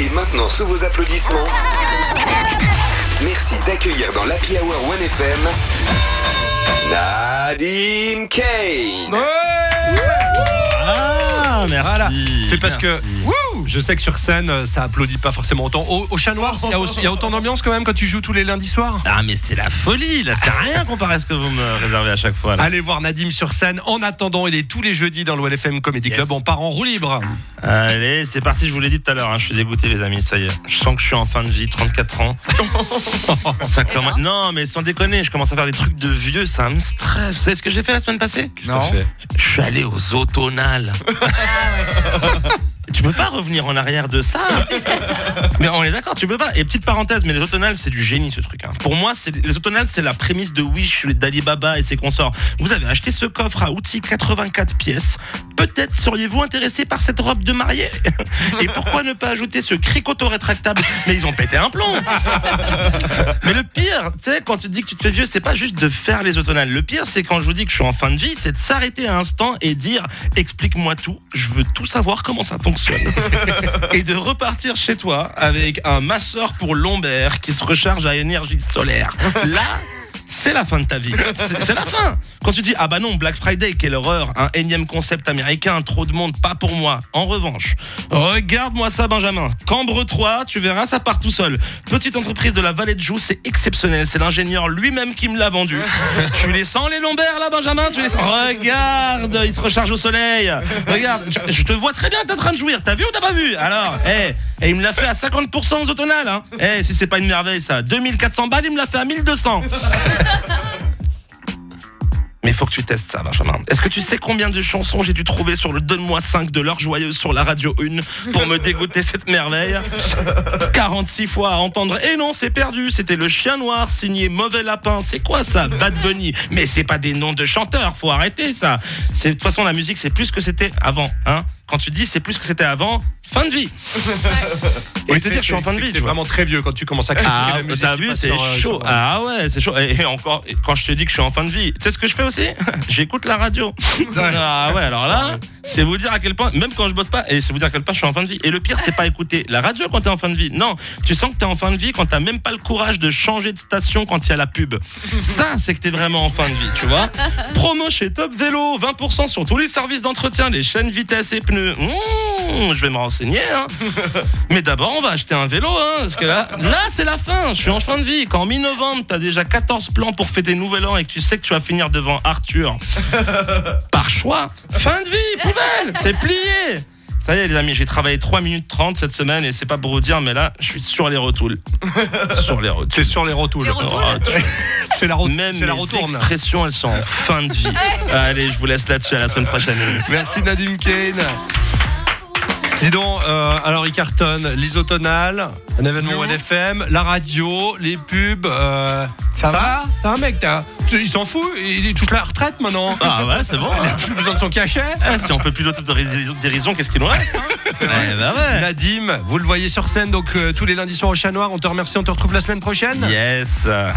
Et maintenant, sous vos applaudissements, merci d'accueillir dans l'Happy Hour 1FM Nadim Kane. Ah, merci. Voilà. C'est parce que wouh, je sais que sur scène, ça applaudit pas forcément autant. Au, au Chat Noir, il y, a y autant d'ambiance quand même quand tu joues tous les lundis soirs. Ah, mais c'est la folie, là, c'est rien comparé à ce que vous me réservez à chaque fois. Là. Allez voir Nadim sur scène. En attendant, il est tous les jeudis dans le LFM Comedy Yes. Club. On part en roue libre. Allez, c'est parti, je vous l'ai dit tout à l'heure, hein, je suis dégoûté, les amis, ça y est. Je sens que je suis en fin de vie, 34 ans. ça commence... Non, mais sans déconner, je commence à faire des trucs de vieux, ça me stresse. Vous savez ce que j'ai fait la semaine passée? Non. Je suis allé aux automnales. Tu peux pas revenir en arrière de ça. mais on est d'accord, tu peux pas. Et petite parenthèse, mais les automnales, c'est du génie ce truc. hein. Pour moi, les automnales, c'est la prémisse de Wish d'Alibaba et ses consorts. Vous avez acheté ce coffre à outils 84 pièces. Peut-être seriez-vous intéressé par cette robe de mariée Et pourquoi ne pas ajouter ce cricoto rétractable Mais ils ont pété un plomb. Mais le pire, tu sais, quand tu dis que tu te fais vieux, c'est pas juste de faire les automnales. Le pire, c'est quand je vous dis que je suis en fin de vie, c'est de s'arrêter un instant et dire explique-moi tout, je veux tout savoir comment ça fonctionne. et de repartir chez toi avec un masseur pour lombaire qui se recharge à énergie solaire. Là, c'est la fin de ta vie. C'est la fin. Quand tu dis ah bah non Black Friday quelle horreur, un énième concept américain, trop de monde, pas pour moi. En revanche, regarde-moi ça Benjamin. Cambre 3, tu verras ça part tout seul. Petite entreprise de la Vallée de Joux, c'est exceptionnel. C'est l'ingénieur lui-même qui me l'a vendu. tu les sens les lombaires là Benjamin? Tu les sens? Regarde, il se recharge au soleil. Regarde, je- te vois très bien t'es en train de jouir. T'as vu ou t'as pas vu? Alors, eh, et il me l'a fait à 50% aux automnales. Hein. Eh, si c'est pas une merveille ça. 2400 balles, il me l'a fait à 1200. Mais faut que tu testes ça, Benjamin. Est-ce que tu sais combien de chansons j'ai dû trouver sur le Donne-moi 5 de l'heure joyeuse sur la radio 1 pour me dégoûter cette merveille? 46 fois à entendre. Et non, c'est perdu. C'était le chien noir signé Mauvais Lapin. C'est quoi ça Bad Bunny? Mais c'est pas des noms de chanteurs. Faut arrêter ça. C'est de toute façon la musique, c'est plus ce que c'était avant. Hein Quand tu dis c'est plus que c'était avant, fin de vie. Te dire que je suis en fin de vie. Vois. vraiment très vieux quand tu commences à critiquer Ah, la musique. t'as vu, c'est euh, chaud. sur- Ah ouais, c'est chaud. Et, encore, quand je te dis que je suis en fin de vie, tu sais ce que je fais aussi? J'écoute la radio. Ah ouais, alors là, c'est vous dire à quel point, même quand je bosse pas, et c'est vous dire à quel point je suis en fin de vie. Et le pire, c'est pas écouter la radio quand t'es en fin de vie. Non, tu sens que t'es en fin de vie quand t'as même pas le courage de changer de station quand il y a la pub. Ça, c'est que t'es vraiment en fin de vie, tu vois. Promo chez Top Vélo, 20% sur tous les services d'entretien, les chaînes vitesse et pneus. Mmh, je vais me renseigner. Hein. Mais d'abord, on va acheter un vélo, hein, parce que là, là c'est la fin. Je suis en fin de vie. Quand en mi-novembre, t'as déjà 14 plans pour fêter Nouvel An et que tu sais que tu vas finir devant Arthur, par choix, fin de vie, poubelle, c'est plié. Ça y est, les amis, j'ai travaillé 3 minutes 30 cette semaine et c'est pas pour vous dire, mais là, je suis sur les rotoules. sur les T'es rotoules. sur les rotoules. Les rotoules Oh, tu- C'est la, rot- Même c'est la expressions, elles sont en fin de vie. Allez, je vous laisse là-dessus. À la semaine prochaine. Merci Nadim Kane. Dis donc, euh, alors il cartonne les automnales, un événement LFM, la radio, les pubs. euh, ça, va Ça va mec t'as- Il s'en fout, il il touche la retraite maintenant. Ah ouais, c'est bon. Il a plus besoin de son cachet. Ah, si on peut plus l'autodérision, qu'est-ce qu'il nous reste hein? C'est vrai. Eh bah ouais. Nadim, vous le voyez sur scène donc euh, tous les lundis soirs au Chat Noir. On te remercie, on te retrouve la semaine prochaine? Yes. Allez.